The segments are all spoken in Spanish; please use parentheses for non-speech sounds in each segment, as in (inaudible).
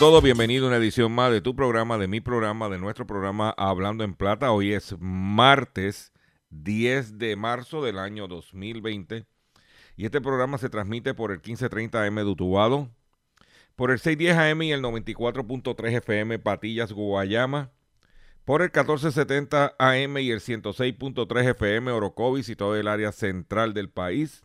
Todos, bienvenido a una edición más de tu programa, de mi programa, de nuestro programa Hablando en Plata. Hoy es martes 10 de marzo del año 2020 y este programa se transmite por el 1530 AM de por el 610 AM y el 94.3 FM Patillas, Guayama, por el 1470 AM y el 106.3 FM Orocovis y todo el área central del país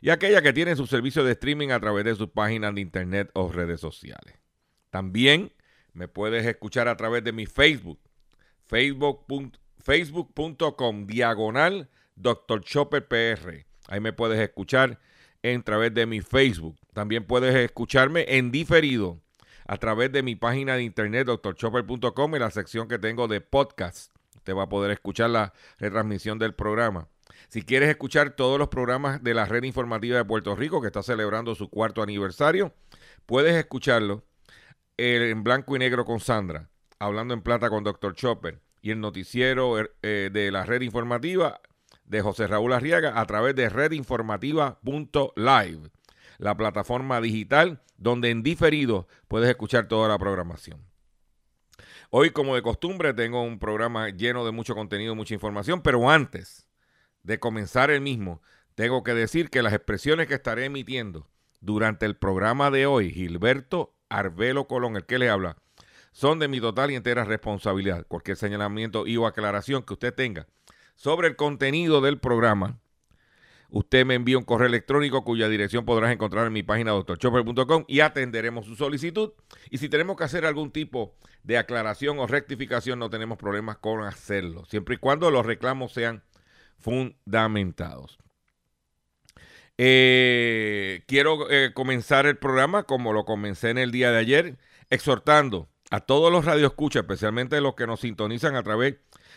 y aquella que tiene su servicio de streaming a través de sus páginas de internet o redes sociales. También me puedes escuchar a través de mi Facebook, facebook.com diagonal Dr. Chopper PR. Ahí me puedes escuchar en través de mi Facebook. También puedes escucharme en diferido a través de mi página de internet drchopper.com en la sección que tengo de podcast. Usted va a poder escuchar la retransmisión del programa. Si quieres escuchar todos los programas de la red informativa de Puerto Rico, que está celebrando su cuarto aniversario, puedes escucharlo en blanco y negro con Sandra, hablando en plata con Dr. Chopper, y el noticiero eh, de la red informativa de José Raúl Arriaga a través de redinformativa.live, la plataforma digital donde en diferido puedes escuchar toda la programación. Hoy, como de costumbre, tengo un programa lleno de mucho contenido, mucha información, pero antes de comenzar el mismo, tengo que decir que las expresiones que estaré emitiendo durante el programa de hoy, Gilberto Arbelo Colón, el que le habla, son de mi total y entera responsabilidad. Cualquier señalamiento y o aclaración que usted tenga sobre el contenido del programa, usted me envía un correo electrónico cuya dirección podrás encontrar en mi página doctorchopper.com y atenderemos su solicitud. Y si tenemos que hacer algún tipo de aclaración o rectificación, no tenemos problemas con hacerlo, siempre y cuando los reclamos sean fundamentados. Eh, quiero eh, comenzar el programa como lo comencé en el día de ayer, exhortando a todos los radioescuchas, especialmente los que nos sintonizan a través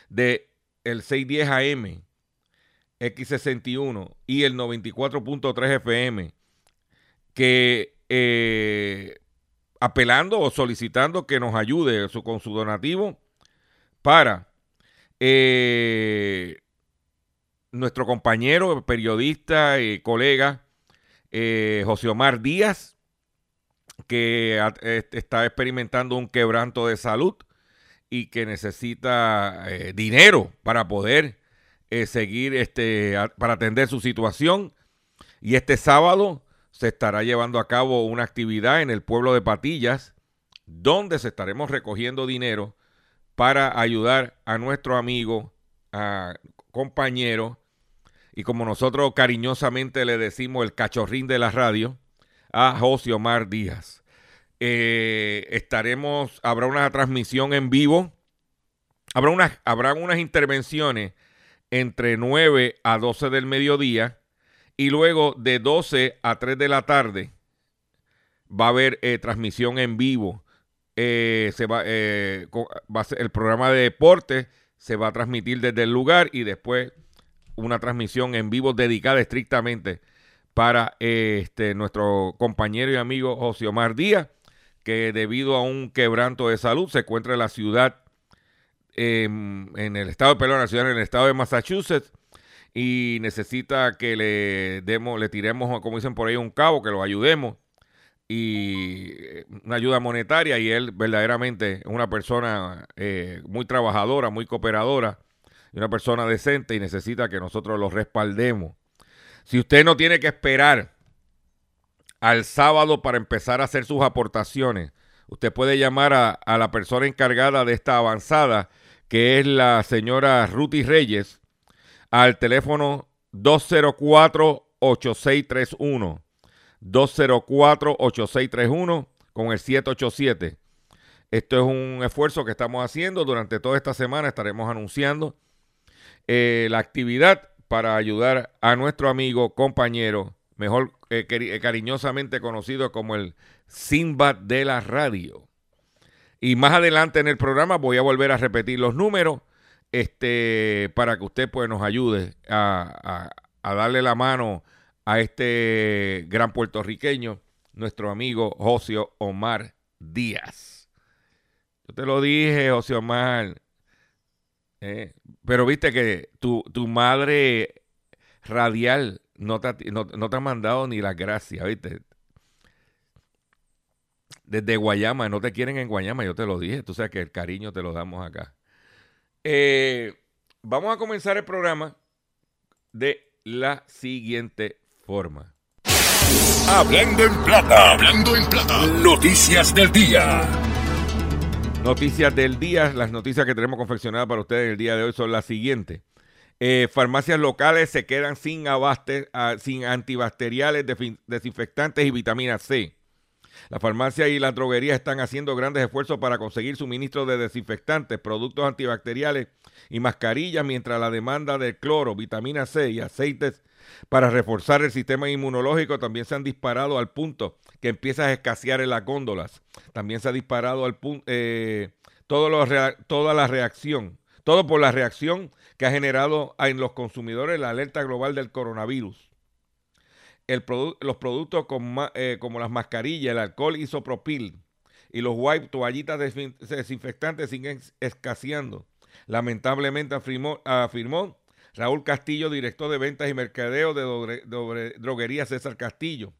de el 610 AM, X61 y el 94.3 FM, que eh, apelando o solicitando que nos ayude con su donativo para nuestro compañero, periodista y colega eh, José Omar Díaz, que está experimentando un quebranto de salud y que necesita eh, dinero para poder eh, seguir, este, para atender su situación. Y este sábado se estará llevando a cabo una actividad en el pueblo de Patillas, donde se estaremos recogiendo dinero para ayudar a nuestro amigo, a compañero, y como nosotros cariñosamente le decimos el cachorrín de la radio, a José Omar Díaz. Eh, estaremos, habrá una transmisión en vivo, habrá unas, unas intervenciones entre 9 a 12 del mediodía y luego de 12 a 3 de la tarde va a haber eh, transmisión en vivo. Eh, se va, va el programa de deporte se va a transmitir desde el lugar y después una transmisión en vivo dedicada estrictamente para este, nuestro compañero y amigo José Omar Díaz, que debido a un quebranto de salud se encuentra en la ciudad, em, en el estado de perdón, la ciudad en el estado de Massachusetts y necesita que le demos, le tiremos, como dicen por ahí, un cabo, que lo ayudemos y eh, una ayuda monetaria y él verdaderamente es una persona eh, muy trabajadora, muy cooperadora y una persona decente y necesita que nosotros lo respaldemos. Si usted no tiene que esperar al sábado para empezar a hacer sus aportaciones, usted puede llamar a, la persona encargada de esta avanzada, que es la señora Ruti Reyes, al teléfono 204-8631. 204-8631 con el 787. Esto es un esfuerzo que estamos haciendo. Durante toda esta semana estaremos anunciando eh, la actividad para ayudar a nuestro amigo, compañero, mejor eh, eh, cariñosamente conocido como el Simba de la radio. Y más adelante en el programa voy a volver a repetir los números este, para que usted pues, nos ayude a, darle la mano a este gran puertorriqueño, nuestro amigo José Omar Díaz. Yo te lo dije, José Omar. Pero viste que tu, madre radial no te, no, te, ha mandado ni las gracias, ¿viste? Desde Guayama, no te quieren en Guayama, yo te lo dije. Tú sabes que el cariño te lo damos acá. Eh, vamos a comenzar el programa de la siguiente forma. Hablando en plata, hablando en plata. Noticias del día. Noticias del día. Las noticias que tenemos confeccionadas para ustedes el día de hoy son las siguientes. Eh, farmacias locales se quedan sin, abaste, ah, sin antibacteriales, desinfectantes y vitamina C. La farmacia y las droguerías están haciendo grandes esfuerzos para conseguir suministro de desinfectantes, productos antibacteriales y mascarillas, mientras la demanda de cloro, vitamina C y aceites para reforzar el sistema inmunológico también se han disparado al punto que empieza a escasear en las góndolas. También se ha disparado al punto, eh, todo toda la reacción, todo por la reacción que ha generado en los consumidores la alerta global del coronavirus. los productos eh, como las mascarillas, el alcohol isopropil y los wipes, toallitas desinfectantes siguen escaseando. Lamentablemente afirmó, afirmó Raúl Castillo, director de ventas y mercadeo de droguería César Castillo.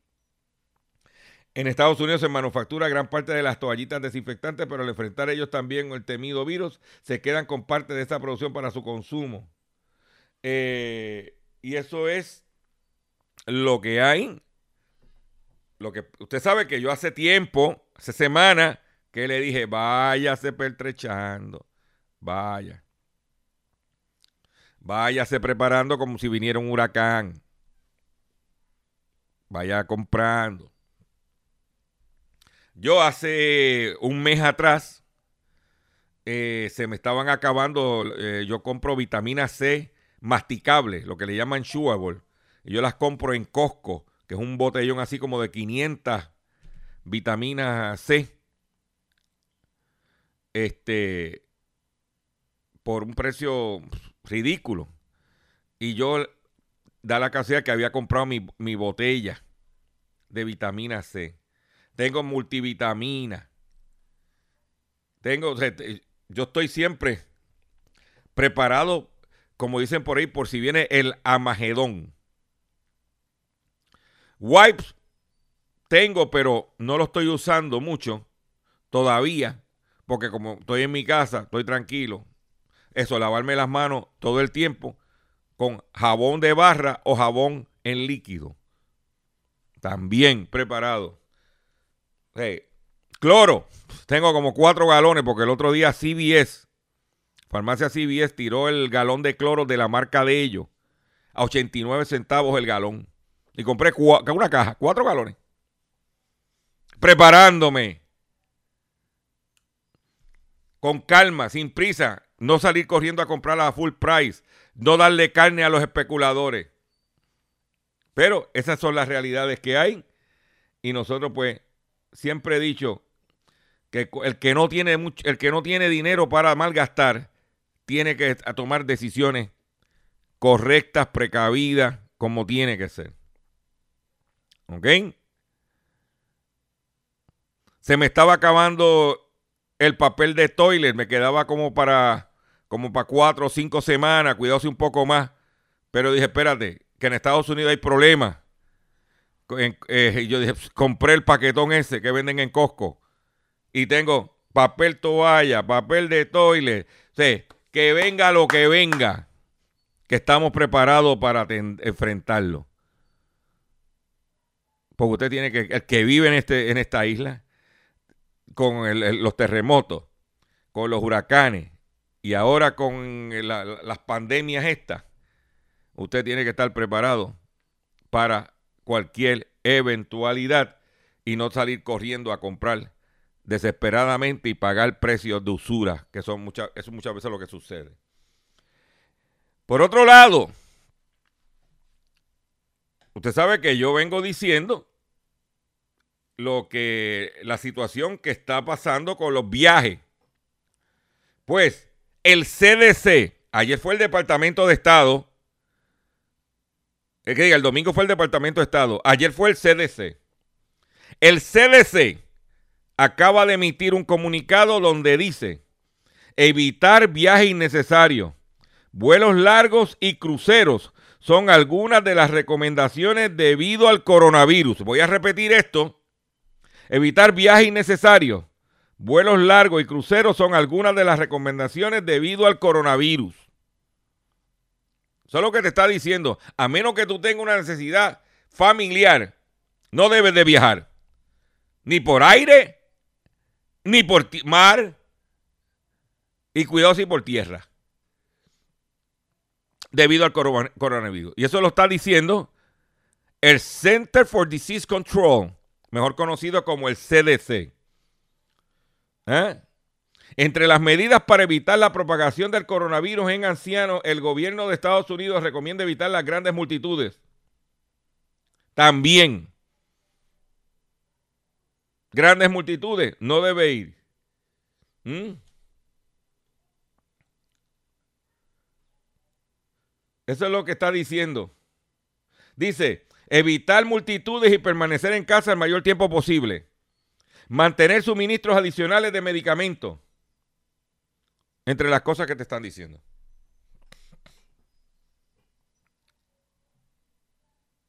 En Estados Unidos se manufactura gran parte de las toallitas desinfectantes, pero al enfrentar ellos también el temido virus, se quedan con parte de esta producción para su consumo. Eh, y eso es lo que hay. Lo que usted sabe que yo hace tiempo, hace semana, que le dije, váyase pertrechando, vaya. Váyase preparando como si viniera un huracán. Vaya comprando. Yo hace un mes atrás eh, se me estaban acabando, eh, yo compro vitamina C masticable, lo que le llaman chewable. Y yo las compro en Costco, que es un botellón así como de 500 vitaminas C. Este, por un precio ridículo. Y yo da la casualidad que había comprado mi, botella de vitamina C. Tengo multivitamina. Tengo, yo estoy siempre preparado, como dicen por ahí, por si viene el amagedón. Wipes tengo, pero no lo estoy usando mucho todavía, porque como estoy en mi casa, estoy tranquilo, eso, lavarme las manos todo el tiempo con jabón de barra o jabón en líquido. También preparado. Cloro. Tengo como cuatro galones porque el otro día CBS, farmacia CBS, tiró el galón de cloro de la marca de ellos a 89 centavos el galón. Y compré una caja, cuatro galones. Preparándome. Con calma, sin prisa no salir corriendo a comprarla a full price, no darle carne a los especuladores. Pero esas son las realidades que hay y nosotros pues siempre he dicho que el que no tiene mucho, el que no tiene dinero para malgastar tiene que tomar decisiones correctas, precavidas, como tiene que ser. ¿Ok? se me estaba acabando el papel de toilet, me quedaba como para como para cuatro o cinco semanas, cuidado un poco más. Pero dije, espérate, que en Estados Unidos hay problemas. Eh, yo dije, compré el paquetón ese que venden en Costco. Y tengo papel toalla, papel de toilet. O sea, que venga lo que venga, que estamos preparados para enfrentarlo. Porque usted tiene que, el que vive en, este, en esta isla, con los terremotos, con los huracanes y ahora con las pandemias estas, usted tiene que estar preparado para cualquier eventualidad y no salir corriendo a comprar desesperadamente y pagar precios de usura, que son muchas, eso muchas veces lo que sucede. Por otro lado, usted sabe que yo vengo diciendo lo que la situación que está pasando con los viajes. Pues el CDC, ayer fue el Departamento de Estado, es que diga, el domingo fue el Departamento de Estado, ayer fue el CDC. El CDC acaba de emitir un comunicado donde dice evitar viajes innecesarios, vuelos largos y cruceros son algunas de las recomendaciones debido al coronavirus. Voy a repetir esto Evitar viajes innecesarios, vuelos largos y cruceros son algunas de las recomendaciones debido al coronavirus. Eso es lo que te está diciendo. A menos que tú tengas una necesidad familiar, no debes de viajar. Ni por aire, ni por mar, y cuidado si por tierra. Debido al coronavirus. Y eso lo está diciendo el Center for Disease Control mejor conocido como el CDC. ¿Eh? Entre las medidas para evitar la propagación del coronavirus en ancianos, el gobierno de Estados Unidos recomienda evitar las grandes multitudes. También, grandes multitudes, no debe ir. ¿Mm? Eso es lo que está diciendo. Dice, Evitar multitudes y permanecer en casa el mayor tiempo posible. Mantener suministros adicionales de medicamentos. Entre las cosas que te están diciendo.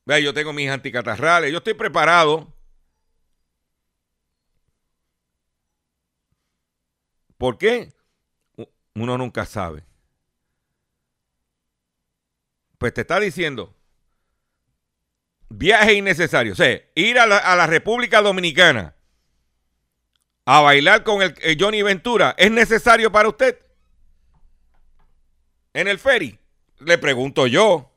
Vea, yo tengo mis anticatarrales, yo estoy preparado. ¿Por qué? Uno nunca sabe. Pues te está diciendo, viaje innecesario. O sea, ir a la, República Dominicana a bailar con el, Johnny Ventura, ¿es necesario para usted? En el ferry. Le pregunto yo.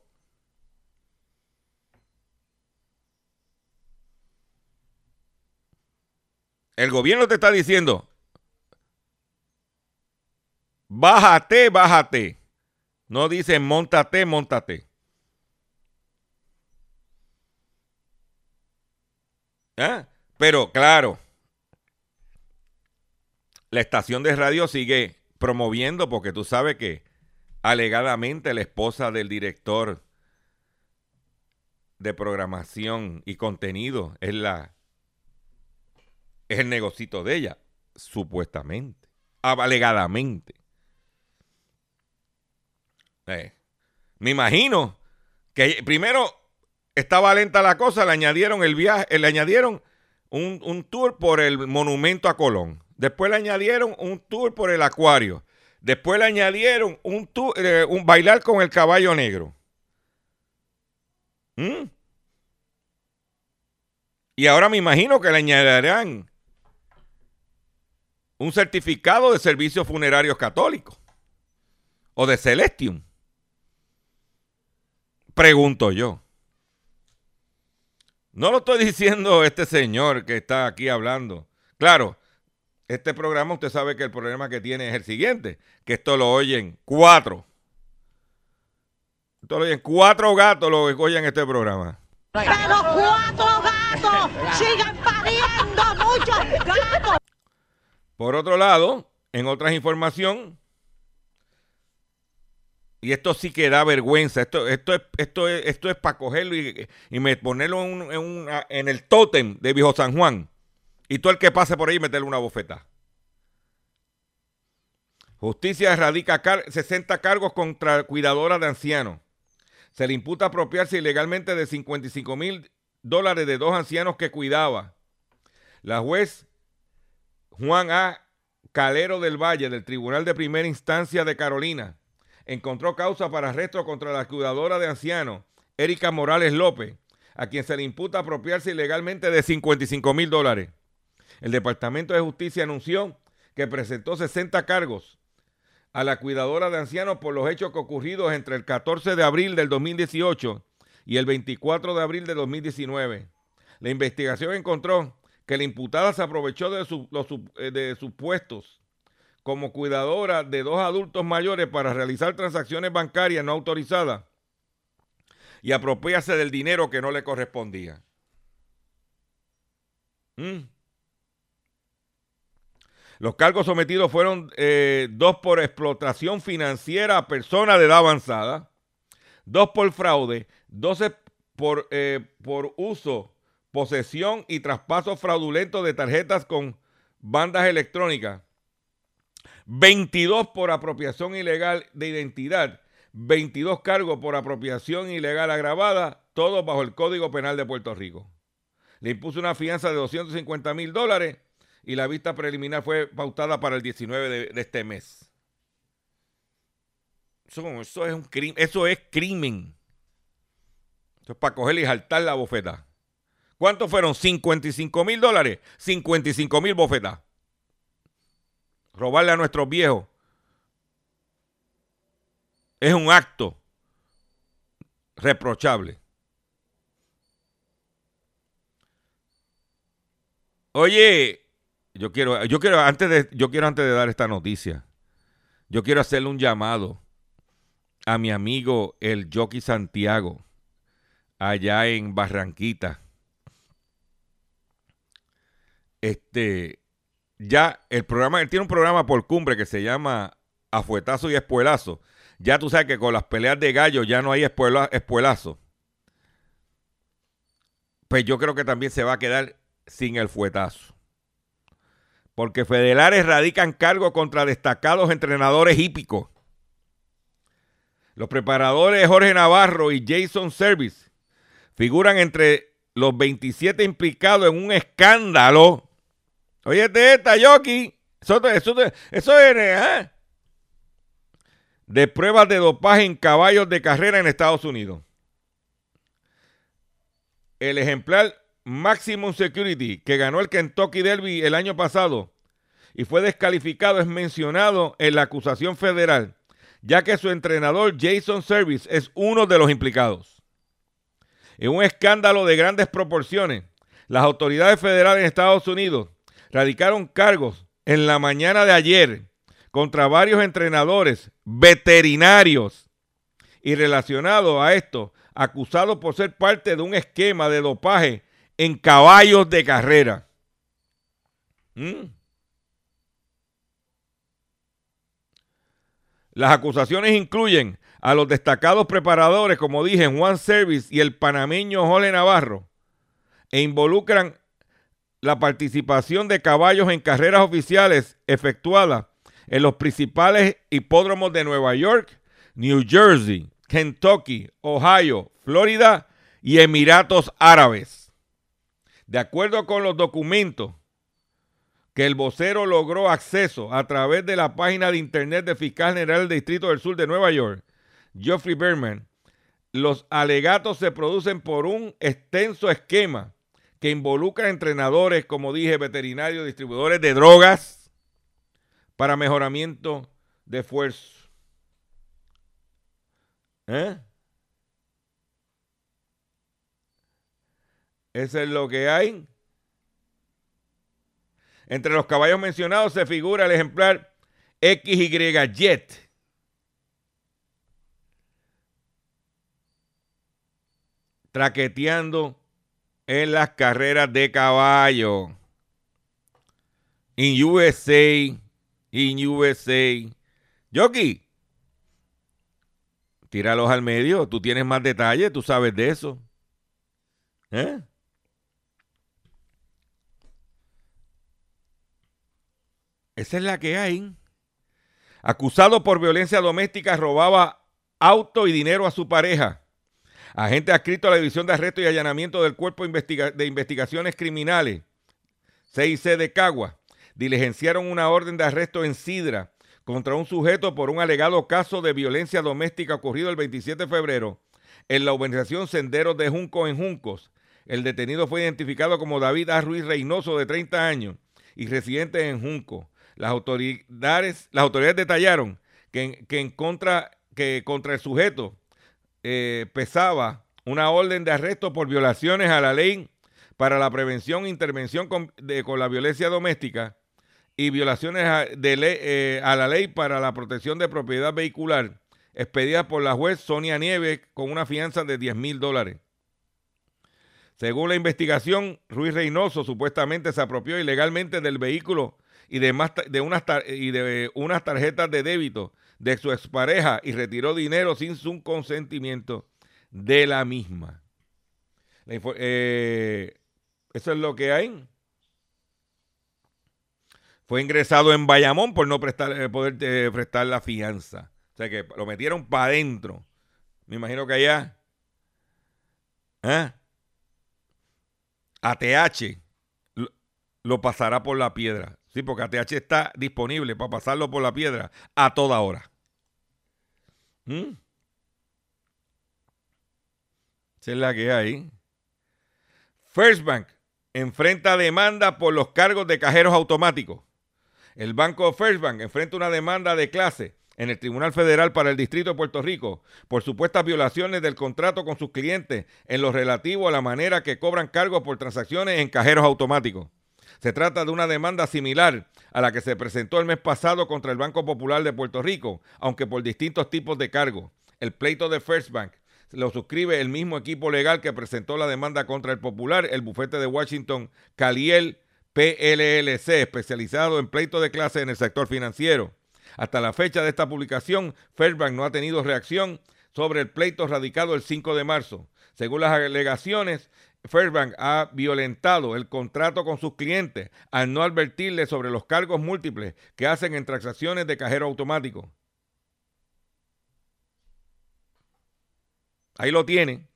El gobierno te está diciendo, bájate, bájate. No dice montate, montate. ¿Ah? Pero claro, la estación de radio sigue promoviendo porque tú sabes que alegadamente la esposa del director de programación y contenido es la es el negocito de ella, supuestamente, alegadamente. Eh, me imagino que primero estaba lenta la cosa, le añadieron el viaje, le añadieron un, tour por el monumento a Colón. Después le añadieron un tour por el acuario. Después le añadieron un, tour, eh, un bailar con el caballo negro. ¿Mm? Y ahora me imagino que le añadirán un certificado de servicios funerarios católicos o de Celestium. Pregunto yo. No lo estoy (laughs) diciendo este señor que está aquí hablando. Claro, este programa usted sabe que el problema que tiene es el siguiente, que esto lo oyen cuatro. Esto lo oyen cuatro gatos lo que oyen este programa. Pero cuatro gatos sigan pariendo muchos gatos. Por otro lado, en otras información, y esto sí que da vergüenza. Esto, esto es, esto es, esto es para cogerlo y, y ponerlo en, en, el tótem de Viejo San Juan. Y todo el que pase por ahí meterle una bofeta. Justicia erradica 60 cargos contra cuidadora de ancianos. Se le imputa apropiarse ilegalmente de 55 mil dólares de dos ancianos que cuidaba. La juez Juan A. Calero del Valle del Tribunal de Primera Instancia de Carolina encontró causa para arresto contra la cuidadora de ancianos, Erika Morales López, a quien se le imputa apropiarse ilegalmente de 55 mil dólares. El Departamento de Justicia anunció que presentó 60 cargos a la cuidadora de ancianos por los hechos que ocurridos entre el 14 de abril del 2018 y el 24 de abril de 2019. La investigación encontró que la imputada se aprovechó de, eh, de sus puestos como cuidadora de dos adultos mayores para realizar transacciones bancarias no autorizadas y apropiarse del dinero que no le correspondía. Mm. Los cargos sometidos fueron eh, dos por explotación financiera a personas de edad avanzada, dos por fraude, doce por, eh, por uso, posesión y traspaso fraudulento de tarjetas con bandas electrónicas, 22 por apropiación ilegal de identidad, 22 cargos por apropiación ilegal agravada, todos bajo el Código Penal de Puerto Rico. Le impuso una fianza de 250 mil dólares y la vista preliminar fue pautada para el 19 de, este mes. Eso, es un crimen, eso es crimen. Eso es para coger y saltar la bofeta. ¿Cuántos fueron? 55 mil dólares. 55 mil bofetas robarle a nuestros viejos, es un acto reprochable. Oye, yo quiero, yo quiero antes de, yo quiero antes de dar esta noticia, yo quiero hacerle un llamado a mi amigo el Jockey Santiago, allá en Barranquita. Este, ya el programa, él tiene un programa por cumbre que se llama Afuetazo y Espuelazo. Ya tú sabes que con las peleas de gallo ya no hay espuelazo. Pues yo creo que también se va a quedar sin el fuetazo. Porque federales radican cargo contra destacados entrenadores hípicos. Los preparadores Jorge Navarro y Jason Service figuran entre los 27 implicados en un escándalo Oye, esta, Yoki. Eso, eso, eso es ¿eh? de pruebas de dopaje en caballos de carrera en Estados Unidos. El ejemplar Maximum Security que ganó el Kentucky Derby el año pasado y fue descalificado es mencionado en la acusación federal, ya que su entrenador Jason Service es uno de los implicados. En un escándalo de grandes proporciones, las autoridades federales en Estados Unidos radicaron cargos en la mañana de ayer contra varios entrenadores veterinarios y relacionados a esto, acusados por ser parte de un esquema de dopaje en caballos de carrera. ¿Mm? Las acusaciones incluyen a los destacados preparadores, como dije, Juan Service y el panameño Jole Navarro, e involucran la participación de caballos en carreras oficiales efectuadas en los principales hipódromos de Nueva York, New Jersey, Kentucky, Ohio, Florida y Emiratos Árabes. De acuerdo con los documentos que el vocero logró acceso a través de la página de internet del fiscal general del Distrito del Sur de Nueva York, Geoffrey Berman, los alegatos se producen por un extenso esquema que involucra entrenadores, como dije, veterinarios, distribuidores de drogas para mejoramiento de esfuerzo. ¿Eh? Eso es lo que hay. Entre los caballos mencionados se figura el ejemplar XY Jet. Traqueteando en las carreras de caballo. En USA, en USA. Yoki, tíralos al medio. Tú tienes más detalles, tú sabes de eso. ¿Eh? Esa es la que hay. Acusado por violencia doméstica, robaba auto y dinero a su pareja. Agente adscrito a la División de Arresto y Allanamiento del Cuerpo de Investigaciones Criminales, CIC de Cagua, diligenciaron una orden de arresto en Sidra contra un sujeto por un alegado caso de violencia doméstica ocurrido el 27 de febrero en la urbanización Senderos de Junco en Juncos. El detenido fue identificado como David A. Ruiz Reynoso, de 30 años, y residente en Junco. Las autoridades, las autoridades detallaron que, en contra, que contra el sujeto eh, pesaba una orden de arresto por violaciones a la ley para la prevención e intervención con, la violencia doméstica y violaciones a, eh, a, la ley para la protección de propiedad vehicular, expedida por la juez Sonia Nieves con una fianza de 10 mil dólares. Según la investigación, Ruiz Reynoso supuestamente se apropió ilegalmente del vehículo y de, de, unas, y de unas tarjetas de débito de su expareja y retiró dinero sin su consentimiento de la misma. Eh, eso es lo que hay. Fue ingresado en Bayamón por no prestar, eh, poder eh, prestar la fianza. O sea que lo metieron para adentro. Me imagino que allá. ATH lo pasará por la piedra. Sí, porque ATH está disponible para pasarlo por la piedra a toda hora. ¿Mm? Esa es la que hay. First Bank enfrenta demanda por los cargos de cajeros automáticos. El banco First Bank enfrenta una demanda de clase en el Tribunal Federal para el Distrito de Puerto Rico por supuestas violaciones del contrato con sus clientes en lo relativo a la manera que cobran cargos por transacciones en cajeros automáticos. Se trata de una demanda similar a la que se presentó el mes pasado contra el Banco Popular de Puerto Rico, aunque por distintos tipos de cargos. El pleito de First Bank lo suscribe el mismo equipo legal que presentó la demanda contra el Popular, el bufete de Washington Caliel PLLC, especializado en pleito de clase en el sector financiero. Hasta la fecha de esta publicación, Fairbank no ha tenido reacción sobre el pleito radicado el 5 de marzo. Según las alegaciones, Fairbank ha violentado el contrato con sus clientes al no advertirle sobre los cargos múltiples que hacen en transacciones de cajero automático. Ahí lo tienen.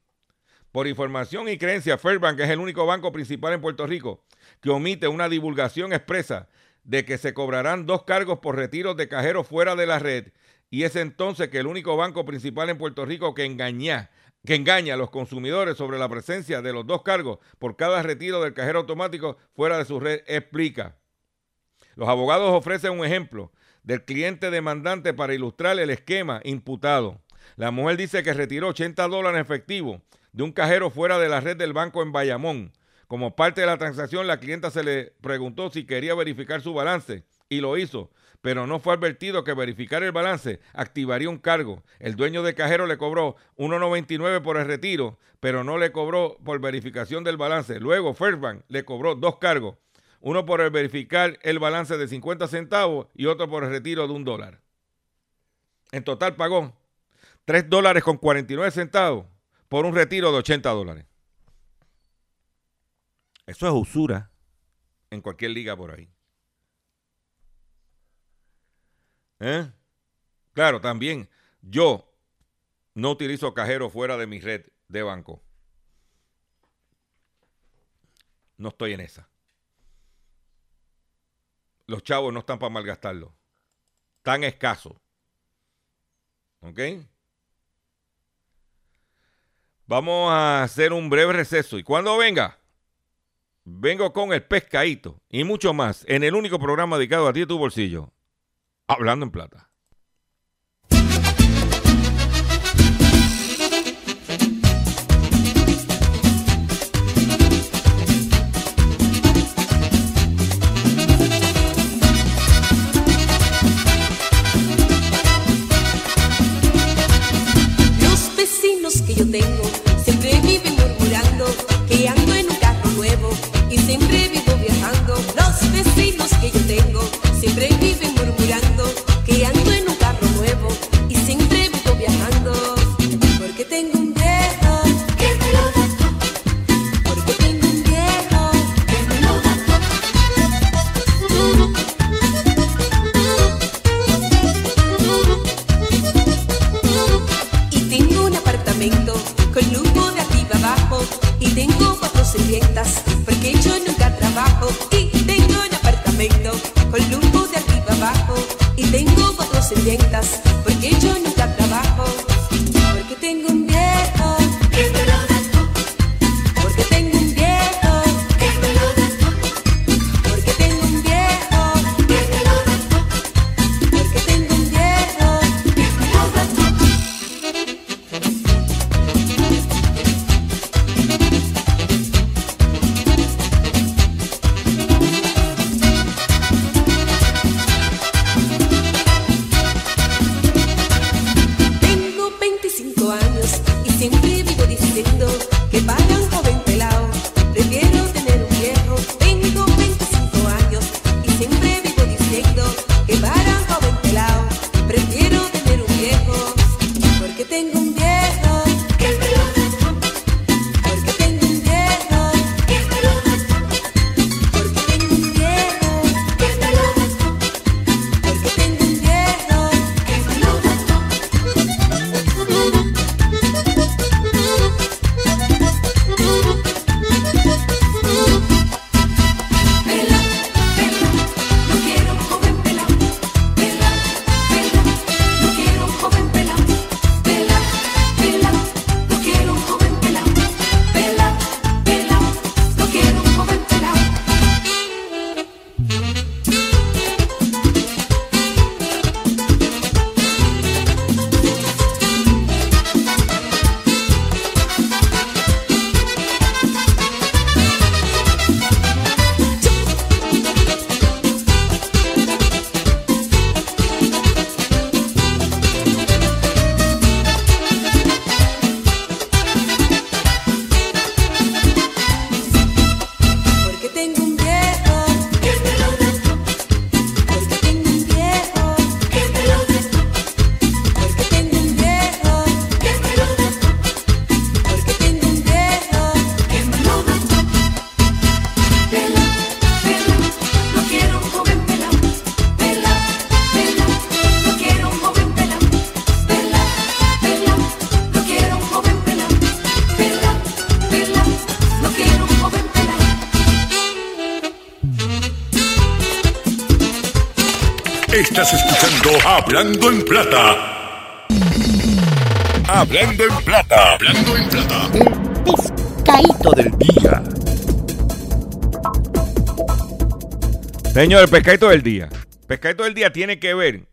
Por información y creencia, Fairbank es el único banco principal en Puerto Rico que omite una divulgación expresa de que se cobrarán dos cargos por retiros de cajeros fuera de la red y es entonces que el único banco principal en Puerto Rico que engaña, que engaña a los consumidores sobre la presencia de los dos cargos por cada retiro del cajero automático fuera de su red explica. Los abogados ofrecen un ejemplo del cliente demandante para ilustrar el esquema imputado. La mujer dice que retiró 80 dólares en efectivo de un cajero fuera de la red del banco en Bayamón. Como parte de la transacción, la clienta se le preguntó si quería verificar su balance y lo hizo, pero no fue advertido que verificar el balance activaría un cargo. El dueño de cajero le cobró 1.99 por el retiro, pero no le cobró por verificación del balance. Luego First le cobró dos cargos, uno por el verificar el balance de 50 centavos y otro por el retiro de un dólar. En total pagó 3 dólares con 49 centavos por un retiro de 80 dólares. Eso es usura en cualquier liga por ahí. ¿Eh? Claro, también yo no utilizo cajero fuera de mi red de banco. No estoy en esa. Los chavos no están para malgastarlo. Tan escaso. ¿Ok? Vamos a hacer un breve receso. Y cuando venga, vengo con el pescadito y mucho más en el único programa dedicado a ti y tu bolsillo. Hablando en plata. Los vecinos que yo tengo siempre viven murmurando que ando en un carro nuevo y siempre vivo que ando en un carro nuevo y siempre vivo viajando, porque tengo un viejo que me lo da porque tengo un viejo que me lo da. Y tengo un apartamento con lujo de arriba abajo. Y tengo cuatro sirvientas, porque yo nunca trabajo. Y tengo un apartamento con lujo de arriba abajo. Y tengo descendientes Estás escuchando Hablando en Plata. Hablando en Plata. Hablando en Plata. pescadito del día. Señor, el pescadito del día. Pescadito del día tiene que ver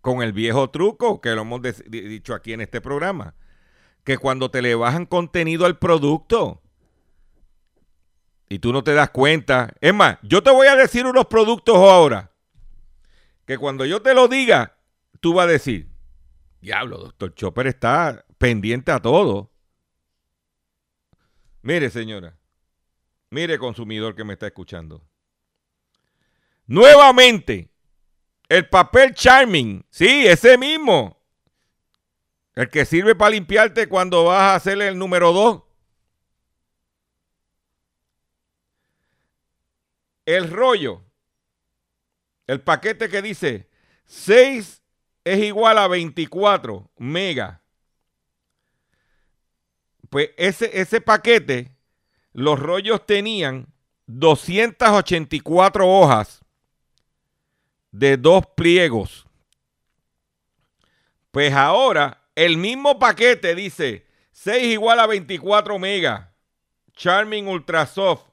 con el viejo truco que lo hemos dicho aquí en este programa. Que cuando te le bajan contenido al producto y tú no te das cuenta. Es más, yo te voy a decir unos productos ahora. Que cuando yo te lo diga, tú vas a decir, diablo, doctor Chopper está pendiente a todo. Mire, señora. Mire, consumidor que me está escuchando. Nuevamente, el papel Charming. Sí, ese mismo. El que sirve para limpiarte cuando vas a hacer el número 2. El rollo. El paquete que dice 6 es igual a 24 mega. Pues ese, ese paquete, los rollos tenían 284 hojas de dos pliegos. Pues ahora el mismo paquete dice 6 igual a 24 mega. Charming Ultra Soft.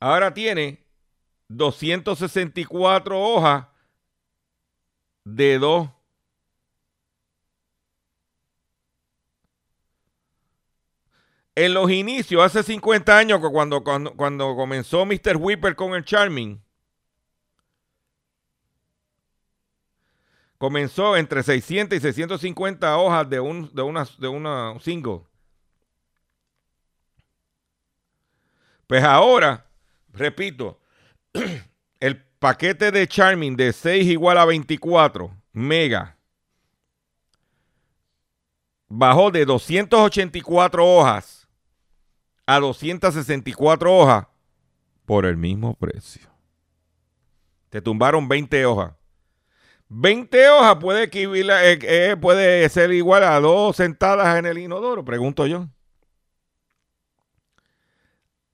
Ahora tiene 264 hojas de dos. En los inicios, hace 50 años, cuando, cuando, cuando comenzó Mr. Whipper con el Charming, comenzó entre 600 y 650 hojas de, un, de, una, de una single. Pues ahora, repito, (clears throat) el paquete de Charming de 6 igual a 24 mega bajó de 284 hojas a 264 hojas por el mismo precio. Te tumbaron 20 hojas. 20 hojas puede, eh, eh, puede ser igual a dos sentadas en el inodoro, pregunto yo.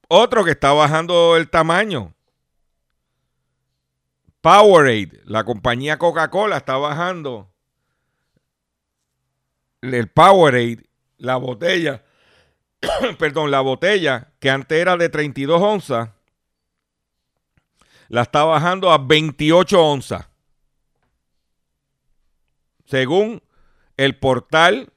Otro que está bajando el tamaño. Powerade, la compañía Coca-Cola está bajando el Powerade, la botella, (coughs) perdón, la botella que antes era de 32 onzas, la está bajando a 28 onzas. Según el portal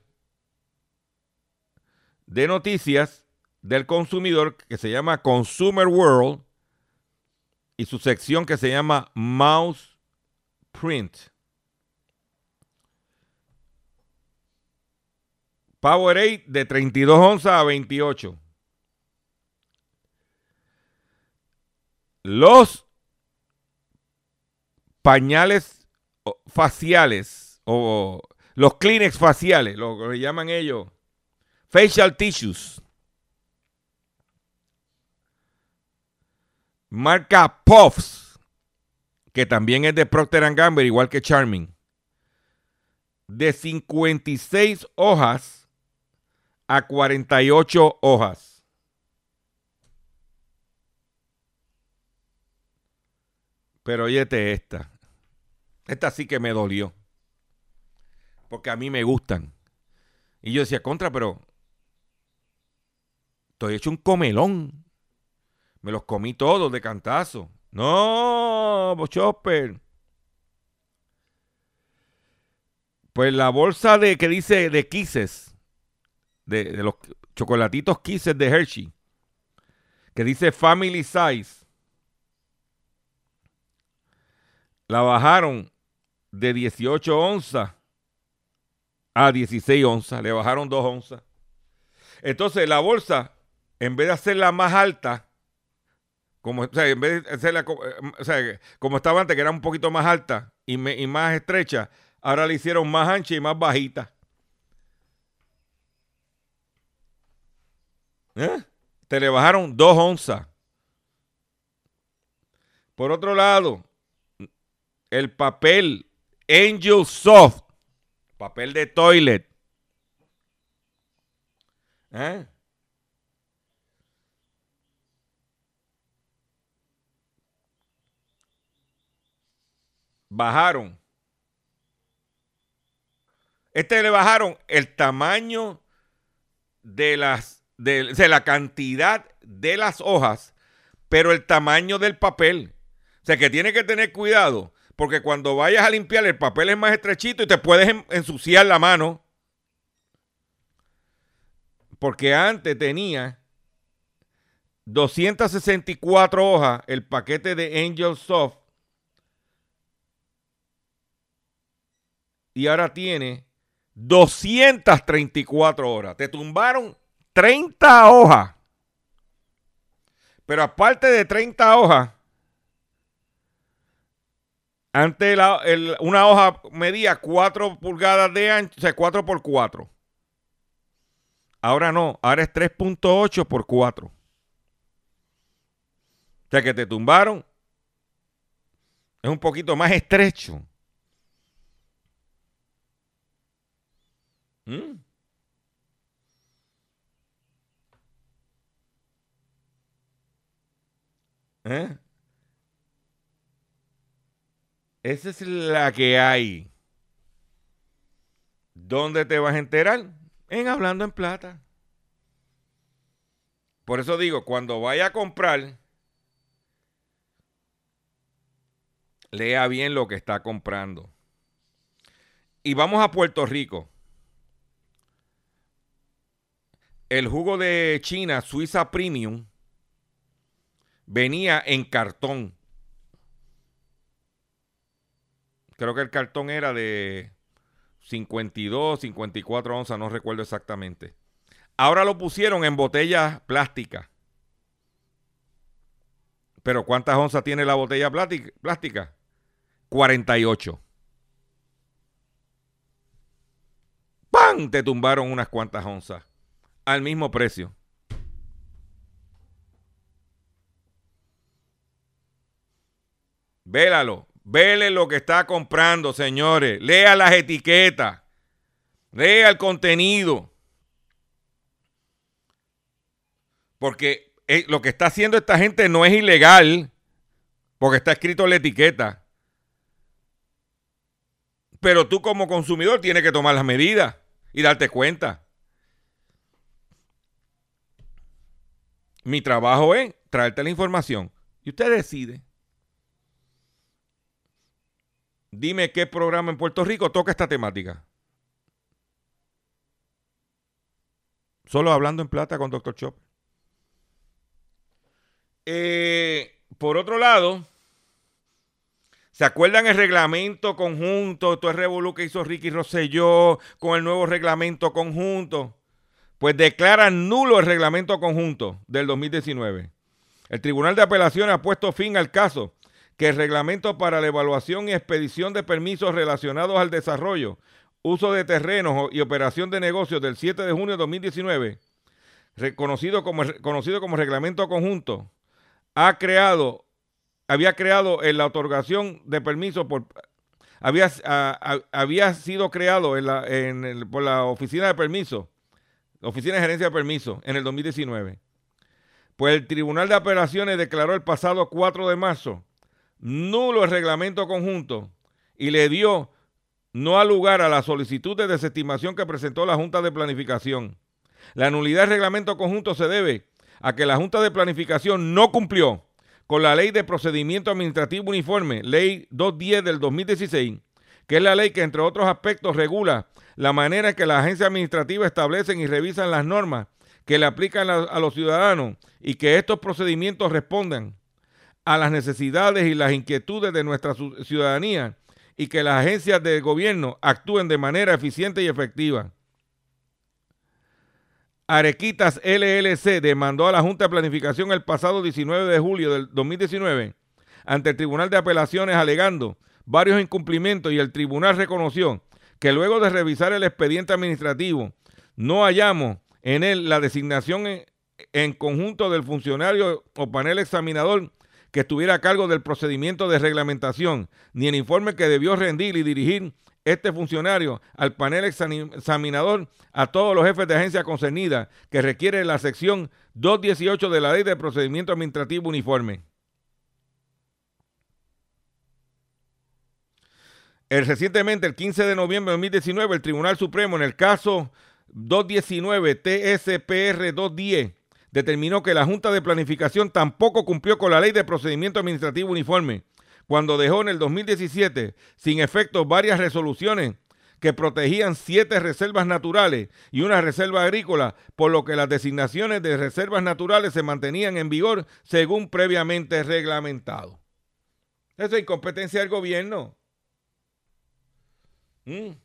de noticias del consumidor que se llama Consumer World y su sección que se llama Mouse Print. Powerade de 32 onzas a 28. Los pañales faciales o los Kleenex faciales, lo que llaman ellos, facial tissues. Marca Puffs, que también es de Procter Gamble, igual que Charming. De 56 hojas a 48 hojas. Pero óyete esta. Esta sí que me dolió. Porque a mí me gustan. Y yo decía, contra, pero estoy hecho un comelón. Me los comí todos de cantazo. No, Chopper. Pues la bolsa de que dice de Kisses, de, de los chocolatitos Kisses de Hershey, que dice Family Size, la bajaron de 18 onzas a 16 onzas, le bajaron 2 onzas. Entonces la bolsa, en vez de hacerla más alta, como, o sea, en vez de hacerla eh, o sea, como estaba antes, que era un poquito más alta y, me- y más estrecha, ahora la hicieron más ancha y más bajita. ¿Eh? Te le bajaron 2 onzas. Por otro lado, el papel Angel Soft, papel de toilet. ¿Eh? Bajaron. Este le bajaron el tamaño de las, de, la cantidad de las hojas, pero el tamaño del papel. O sea que tiene que tener cuidado, porque cuando vayas a limpiar el papel es más estrechito y te puedes en- ensuciar la mano. Porque antes tenía 264 hojas el paquete de Angel Soft y ahora tiene 234 horas. Te tumbaron 30 hojas. Pero aparte de 30 hojas, antes la- el- una hoja medía 4 pulgadas de ancho, o sea, 4 por 4. Ahora no, ahora es 3.8 por 4. O sea que te tumbaron. Es un poquito más estrecho. ¿Mm? ¿Eh? Esa es la que hay. ¿Dónde te vas a enterar? En Hablando en Plata. Por eso digo, cuando vaya a comprar, lea bien lo que está comprando. Y vamos a Puerto Rico. El jugo de China, Suiza Premium, venía en cartón. Creo que el cartón era de 52, 54 onzas, no recuerdo exactamente. Ahora lo pusieron en botellas plásticas. Pero ¿cuántas onzas tiene la botella plástica? 48. ¡Pam! Te tumbaron unas cuantas onzas. Al mismo precio. Vélalo. Vele lo que está comprando, señores. Lea las etiquetas. Lea el contenido. Porque eh, lo que está haciendo esta gente no es ilegal, porque está escrito en la etiqueta. Pero tú como consumidor tienes que tomar las medidas y darte cuenta. Mi trabajo es traerte la información y usted decide. Dime qué programa en Puerto Rico toca esta temática. Solo hablando en plata con Dr. Chop. Eh, por otro lado, ¿se acuerdan el reglamento conjunto? Todo el revolú que hizo Ricky Rosselló con el nuevo reglamento conjunto. Pues declara nulo el reglamento conjunto del 2019. El Tribunal de Apelaciones ha puesto fin al caso que el reglamento para la evaluación y expedición de permisos relacionados al desarrollo, uso de terrenos y operación de negocios del 7 de junio de 2019, reconocido como, conocido como reglamento conjunto, ha creado, había creado en la otorgación de permisos por había, había sido creado en la- en por la oficina de permisos, oficina de gerencia de permisos, en el 2019. Pues el Tribunal de Apelaciones declaró el pasado 4 de marzo nulo el reglamento conjunto y le dio no al lugar a la solicitud de desestimación que presentó la Junta de Planificación. La nulidad del reglamento conjunto se debe a que la Junta de Planificación no cumplió con la Ley de Procedimiento Administrativo Uniforme, Ley 210 del 2016, que es la ley que, entre otros aspectos, regula la manera en que las agencias administrativas establecen y revisan las normas que le aplican a, a los ciudadanos y que estos procedimientos respondan a las necesidades y las inquietudes de nuestra ciudadanía y que las agencias de gobierno actúen de manera eficiente y efectiva. Arequitas LLC demandó a la Junta de Planificación el pasado 19 de julio del 2019 ante el Tribunal de Apelaciones alegando varios incumplimientos y el tribunal reconoció que luego de revisar el expediente administrativo no hallamos en él la designación en, conjunto del funcionario o panel examinador que estuviera a cargo del procedimiento de reglamentación, ni el informe que debió rendir y dirigir este funcionario al panel examinador a todos los jefes de agencia concernida que requiere la sección 218 de la Ley de Procedimiento Administrativo Uniforme. El, recientemente, el 15 de noviembre de 2019, el Tribunal Supremo, en el caso 219 TSPR 210, determinó que la Junta de Planificación tampoco cumplió con la Ley de Procedimiento Administrativo Uniforme, cuando dejó en el 2017 sin efecto varias resoluciones que protegían siete reservas naturales y una reserva agrícola, por lo que las designaciones de reservas naturales se mantenían en vigor según previamente reglamentado. Eso es incompetencia del gobierno. Mm.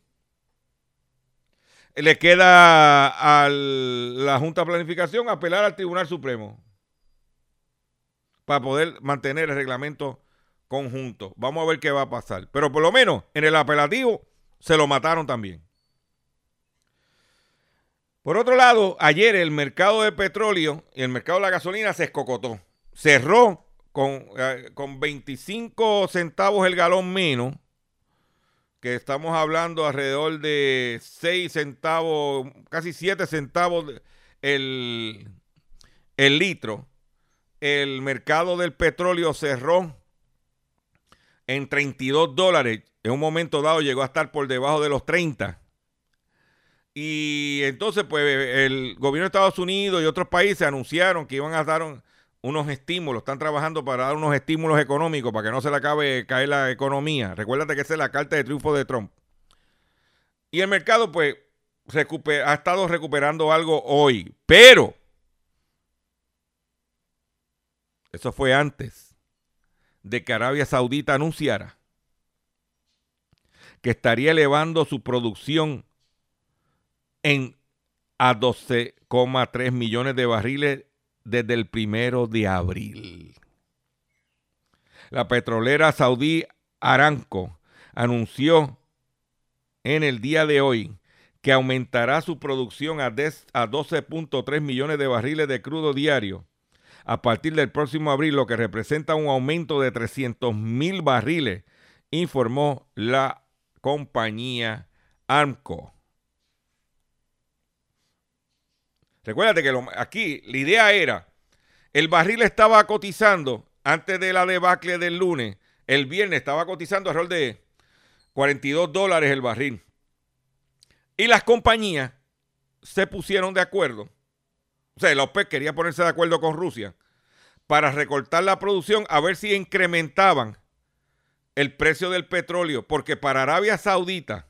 Le queda a la Junta de Planificación apelar al Tribunal Supremo para poder mantener el reglamento conjunto. Vamos a ver qué va a pasar. Pero por lo menos en el apelativo se lo mataron también. Por otro lado, ayer el mercado del petróleo y el mercado de la gasolina se escocotó. Cerró con, eh, con 25 centavos el galón menos que estamos hablando alrededor de 6 centavos, casi 7 centavos el, el litro. El mercado del petróleo cerró en 32 dólares. En un momento dado llegó a estar por debajo de los 30. Y entonces, pues, el gobierno de Estados Unidos y otros países anunciaron que iban a dar unos estímulos, están trabajando para dar unos estímulos económicos para que no se le acabe caer la economía. Recuérdate que esa es la carta de triunfo de Trump. Y el mercado, pues, ha estado recuperando algo hoy, pero eso fue antes de que Arabia Saudita anunciara que estaría elevando su producción en a 12,3 millones de barriles desde el primero de abril. La petrolera saudí Aramco anunció en el día de hoy que aumentará su producción a 12.3 millones de barriles de crudo diario a partir del próximo abril, lo que representa un aumento de 300 mil barriles, informó la compañía Armco. Recuérdate que aquí la idea era El barril estaba cotizando antes de la debacle del lunes. El viernes estaba cotizando alrededor de 42 dólares el barril. Y las compañías se pusieron de acuerdo. O sea, la OPEC quería ponerse de acuerdo con Rusia para recortar la producción a ver si incrementaban el precio del petróleo. Porque para Arabia Saudita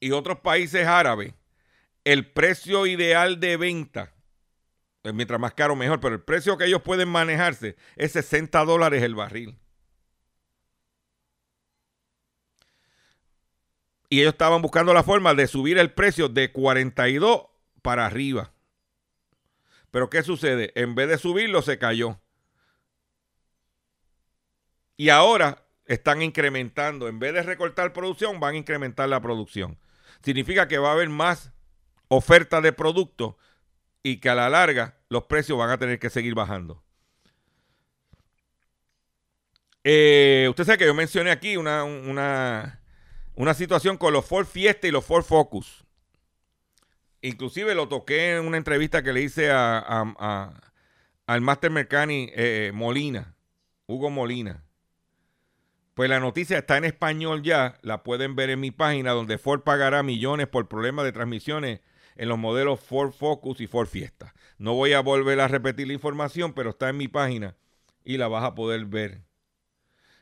y otros países árabes, el precio ideal de venta, eh, mientras más caro mejor, pero el precio que ellos pueden manejarse es 60 dólares el barril. Y ellos estaban buscando la forma de subir el precio de 42 para arriba. Pero ¿qué sucede? En vez de subirlo, se cayó. Y ahora están incrementando. En vez de recortar producción, van a incrementar la producción. Significa que va a haber más oferta de productos y que a la larga los precios van a tener que seguir bajando. Eh, usted sabe que yo mencioné aquí una, una, una situación con los Ford Fiesta y los Ford Focus. Inclusive lo toqué en una entrevista que le hice a, al Master Mercani eh, Molina, Hugo Molina. Pues la noticia está en español ya, la pueden ver en mi página donde Ford pagará millones por problemas de transmisiones en los modelos Ford Focus y Ford Fiesta. No voy a volver a repetir la información, pero está en mi página y la vas a poder ver.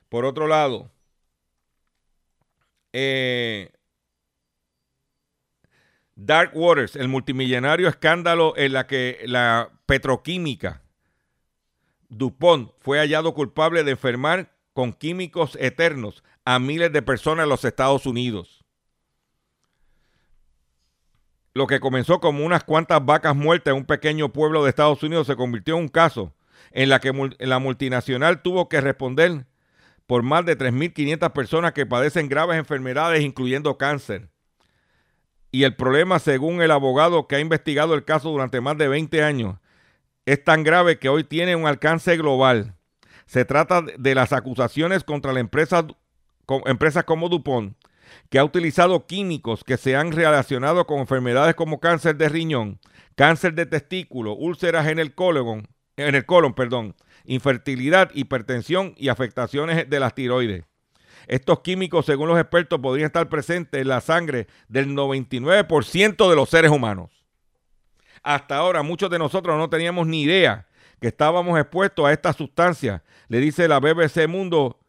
Por otro lado, eh, Dark Waters, el multimillonario escándalo en la que la petroquímica DuPont fue hallado culpable de enfermar con químicos eternos a miles de personas en los Estados Unidos. Lo que comenzó como unas cuantas vacas muertas en un pequeño pueblo de Estados Unidos se convirtió en un caso en la que la multinacional tuvo que responder por más de 3.500 personas que padecen graves enfermedades, incluyendo cáncer. Y el problema, según el abogado que ha investigado el caso durante más de 20 años, es tan grave que hoy tiene un alcance global. Se trata de las acusaciones contra la empresa, empresas como DuPont, que ha utilizado químicos que se han relacionado con enfermedades como cáncer de riñón, cáncer de testículo, úlceras en el colon, en el colon, perdón, infertilidad, hipertensión y afectaciones de las tiroides. Estos químicos, según los expertos, podrían estar presentes en la sangre del 99% de los seres humanos. Hasta ahora muchos de nosotros no teníamos ni idea que estábamos expuestos a esta sustancia, le dice la BBC Mundo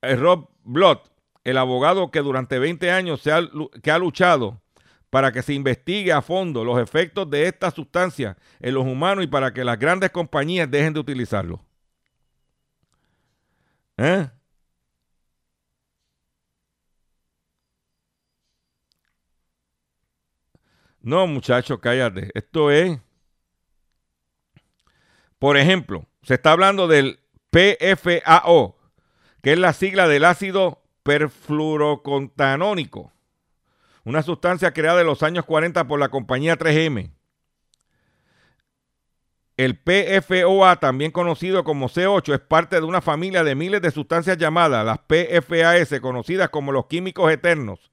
eh, Rob Blood, el abogado que durante 20 años se ha, que ha luchado para que se investigue a fondo los efectos de esta sustancia en los humanos y para que las grandes compañías dejen de utilizarlo. ¿Eh? No, muchachos, cállate. Esto es. Por ejemplo, se está hablando del PFAO, que es la sigla del ácido perfluorocontanónico, una sustancia creada en los años 40 por la compañía 3M. El PFOA, también conocido como C8, es parte de una familia de miles de sustancias llamadas las PFAS, conocidas como los químicos eternos,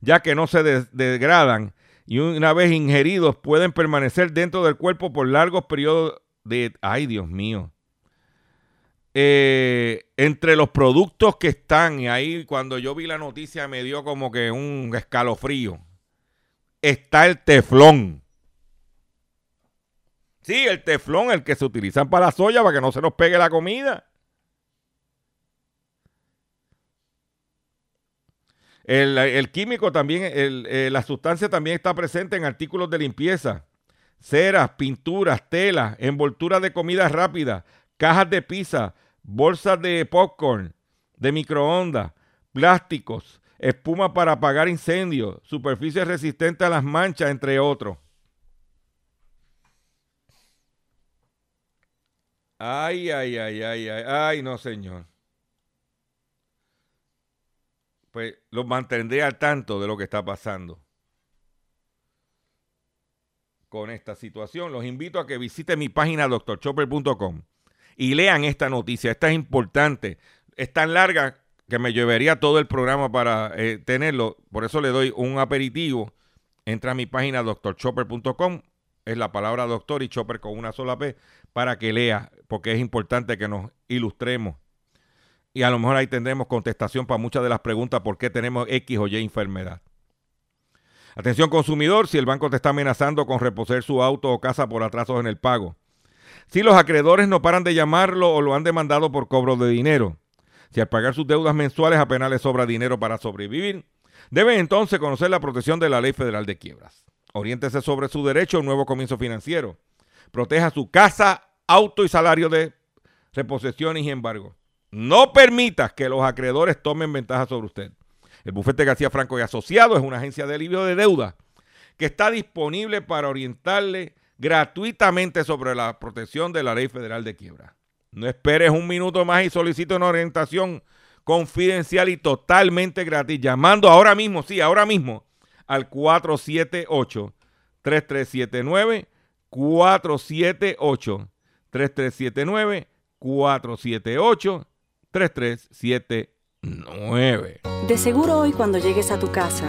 ya que no se degradan y una vez ingeridos pueden permanecer dentro del cuerpo por largos periodos de... ¡Ay, Dios mío! Eh, entre los productos que están, y ahí cuando yo vi la noticia me dio como que un escalofrío, está el teflón. Sí, el teflón, el que se utilizan para la soya para que no se nos pegue la comida. El, el químico también, el- eh, la sustancia también está presente en artículos de limpieza, ceras, pinturas, telas, envolturas de comida rápida, cajas de pizza, bolsas de popcorn, de microondas, plásticos, espuma para apagar incendios, superficies resistentes a las manchas, entre otros. Ay, ay, ay, ay, ay, ay, no, señor. Pues los mantendré al tanto de lo que está pasando con esta situación. Los invito a que visiten mi página doctorchopper.com y lean esta noticia. Esta es importante. Es tan larga que me llevaría todo el programa para eh, tenerlo. Por eso le doy un aperitivo. Entra a mi página doctorchopper.com es la palabra doctor y Chopper con una sola P para que lea, porque es importante que nos ilustremos. Y a lo mejor ahí tendremos contestación para muchas de las preguntas por qué tenemos X o Y enfermedad. Atención consumidor, si el banco te está amenazando con reposer su auto o casa por atrasos en el pago. Si los acreedores no paran de llamarlo o lo han demandado por cobro de dinero. Si al pagar sus deudas mensuales apenas le sobra dinero para sobrevivir. Deben entonces conocer la protección de la Ley Federal de Quiebras. Oriéntese sobre su derecho a un nuevo comienzo financiero. Proteja su casa, auto y salario de reposición y embargo. No permitas que los acreedores tomen ventaja sobre usted. El bufete García Franco y Asociado es una agencia de alivio de deuda que está disponible para orientarle gratuitamente sobre la protección de la ley federal de quiebra. No esperes un minuto más y solicite una orientación confidencial y totalmente gratis llamando ahora mismo, sí, ahora mismo al 478 3379 478 3379 478 3379 De seguro hoy cuando llegues a tu casa,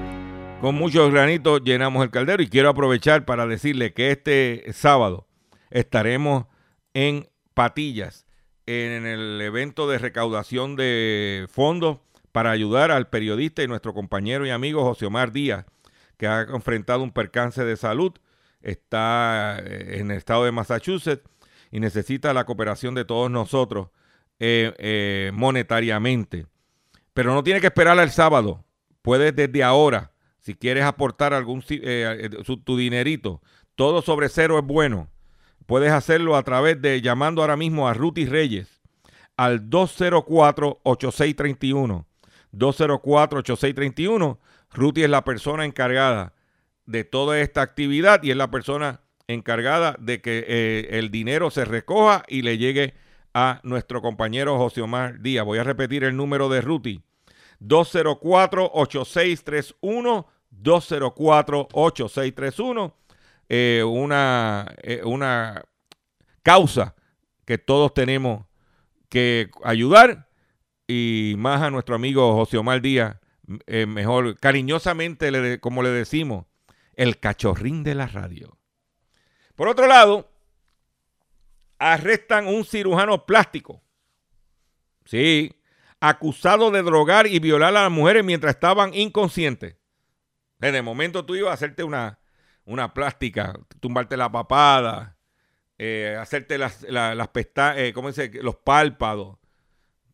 Con muchos granitos llenamos el caldero y quiero aprovechar para decirle que este sábado estaremos en Patillas en el evento de recaudación de fondos para ayudar al periodista y nuestro compañero y amigo José Omar Díaz, que ha enfrentado un percance de salud, está eh, en el estado de Massachusetts y necesita la cooperación de todos nosotros eh, eh, monetariamente. Pero no tiene que esperar al sábado, puedes desde ahora si quieres aportar algún eh, su, tu dinerito, todo sobre cero es bueno. Puedes hacerlo a través de llamando ahora mismo a Ruti Reyes al 204-8631. 204-8631. Ruti es la persona encargada de toda esta actividad y es la persona encargada de que eh, el dinero se recoja y le llegue a nuestro compañero José Omar Díaz. Voy a repetir el número de Ruti. 204-8631, 204-8631, eh, una, eh, una causa que todos tenemos que ayudar y más a nuestro amigo José Omar Díaz, eh, mejor cariñosamente, como le decimos, el cachorrín de la radio. Por otro lado, arrestan un cirujano plástico. Sí, acusado de drogar y violar a las mujeres mientras estaban inconscientes. El momento tú ibas a hacerte una, una plástica, tumbarte la papada, eh, hacerte las, la- las pestañas, eh, ¿cómo dice? Los párpados,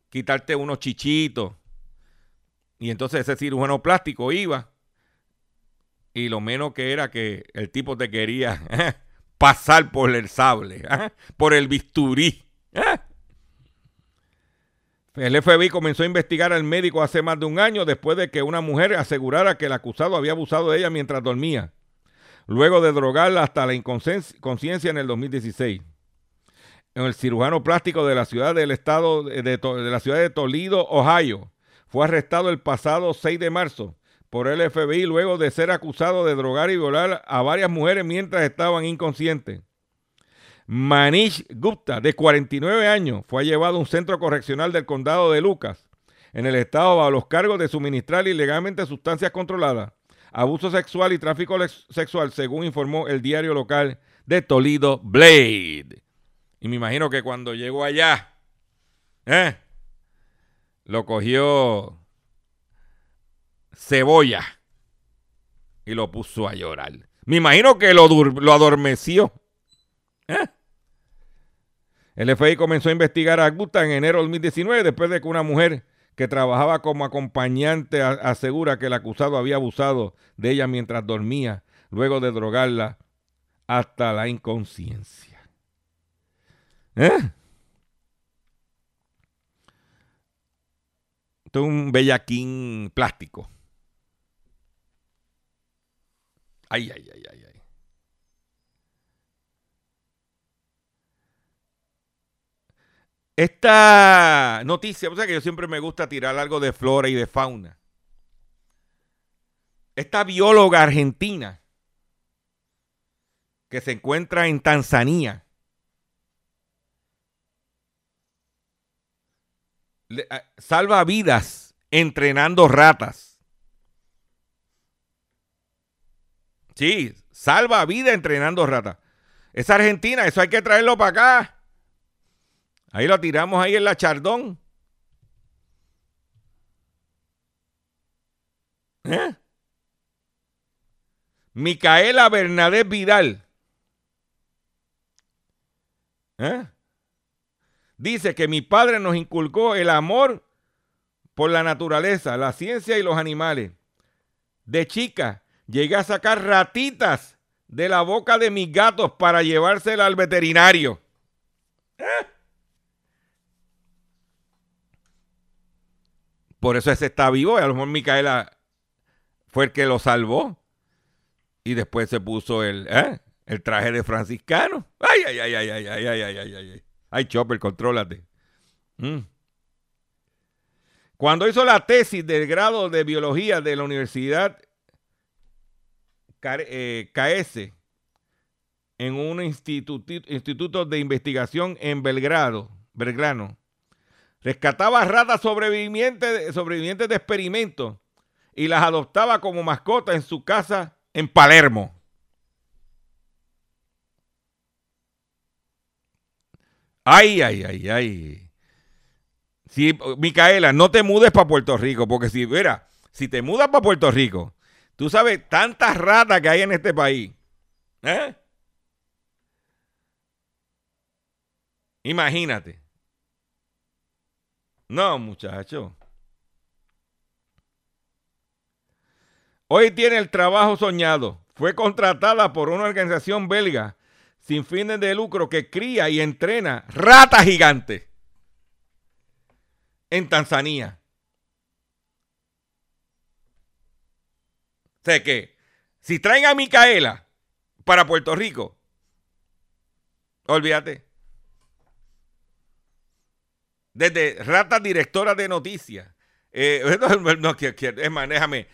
quitarte unos chichitos. Y entonces ese cirujano plástico iba y lo menos que era que el tipo te quería (laughs) pasar por el sable, ¿ah? por el bisturí. El FBI comenzó a investigar al médico hace más de un año después de que una mujer asegurara que el acusado había abusado de ella mientras dormía, luego de drogarla hasta la inconsciencia en el 2016. El cirujano plástico de la ciudad del estado de la ciudad de Toledo, Ohio, fue arrestado el pasado 6 de marzo por el FBI luego de ser acusado de drogar y violar a varias mujeres mientras estaban inconscientes. Manish Gupta, de 49 años, fue llevado a un centro correccional del condado de Lucas, en el estado bajo los cargos de suministrar ilegalmente sustancias controladas, abuso sexual y tráfico sexual, según informó el diario local de Toledo Blade. Y me imagino que cuando llegó allá, ¿eh? lo cogió cebolla y lo puso a llorar. Me imagino que lo, lo adormeció. ¿eh? El FBI comenzó a investigar a Gupta en enero de 2019 después de que una mujer que trabajaba como acompañante asegura que el acusado había abusado de ella mientras dormía, luego de drogarla hasta la inconsciencia. ¿Eh? Esto es un bellaquín plástico. Ay, ay, ay, ay, ay. Esta noticia, o sea que yo siempre me gusta tirar algo de flora y de fauna. Esta bióloga argentina que se encuentra en Tanzania le- a- salva vidas entrenando ratas. Sí, salva vidas entrenando ratas. Es Argentina, eso hay que traerlo para acá. Ahí lo tiramos ahí en la Chardón. ¿Eh? Micaela Bernadette Vidal. ¿Eh? Dice que mi padre nos inculcó el amor por la naturaleza, la ciencia y los animales. De chica llegué a sacar ratitas de la boca de mis gatos para llevársela al veterinario. Por eso ese está vivo. y A lo mejor Micaela fue el que lo salvó. Y después se puso el, ¿eh? el traje de franciscano. Ay, ay, ay, ay, ay, ay, ay, ay, ay, ay. Ay, Chopper, contrólate. Mm. Cuando hizo la tesis del grado de biología de la Universidad eh, KS en un instituto, instituto de investigación en Belgrado, Belgrano, rescataba ratas sobrevivientes, de experimentos y las adoptaba como mascota en su casa en Palermo. Ay, ay, ay, ay. Micaela, no te mudes para Puerto Rico, porque si, mira, si te mudas para Puerto Rico, tú sabes tantas ratas que hay en este país. ¿Eh? Imagínate. No, muchacho. Hoy tiene el trabajo soñado. Fue contratada por una organización belga sin fines de lucro que cría y entrena ratas gigantes en Tanzania. O sea que si traen a Micaela para Puerto Rico, olvídate. Desde ratas directoras de noticias. Eh, (laughs) no, no, es más, déjame,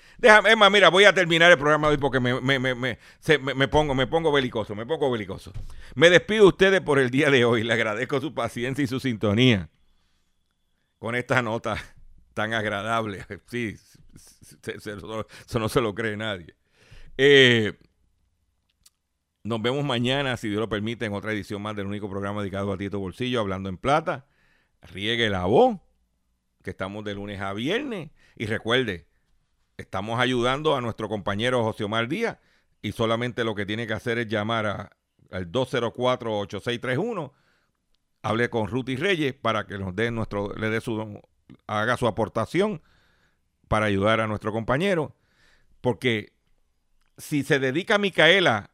es más, mira, voy a terminar el programa hoy porque me, me, me, se- me- pongo, me pongo belicoso, me pongo belicoso. Me despido de ustedes por el día de hoy. Le agradezco su paciencia y su sintonía con esta nota tan agradable. (laughs) Sí, eso no se lo cree nadie. Eh, nos vemos mañana, si Dios lo permite, en otra edición más del único programa dedicado a Tito Bolsillo, hablando en plata. Riegue la voz, que estamos de lunes a viernes. Y recuerde, estamos ayudando a nuestro compañero José Omar Díaz y solamente lo que tiene que hacer es llamar a, al 204-8631. Hable con Ruti Reyes para que nos dé nuestro, le dé su, haga su aportación para ayudar a nuestro compañero. Porque si se dedica Micaela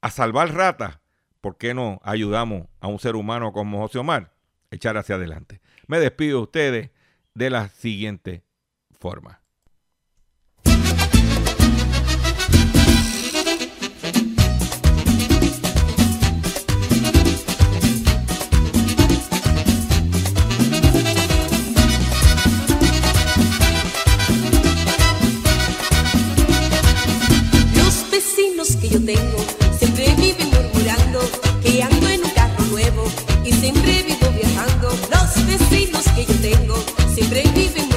a salvar ratas, ¿por qué no ayudamos a un ser humano como José Omar? Echar hacia adelante. Me despido de ustedes de la siguiente forma. Los vecinos que yo tengo siempre viven murmurando que ando en un carro nuevo y siempre vecinos que yo tengo siempre viven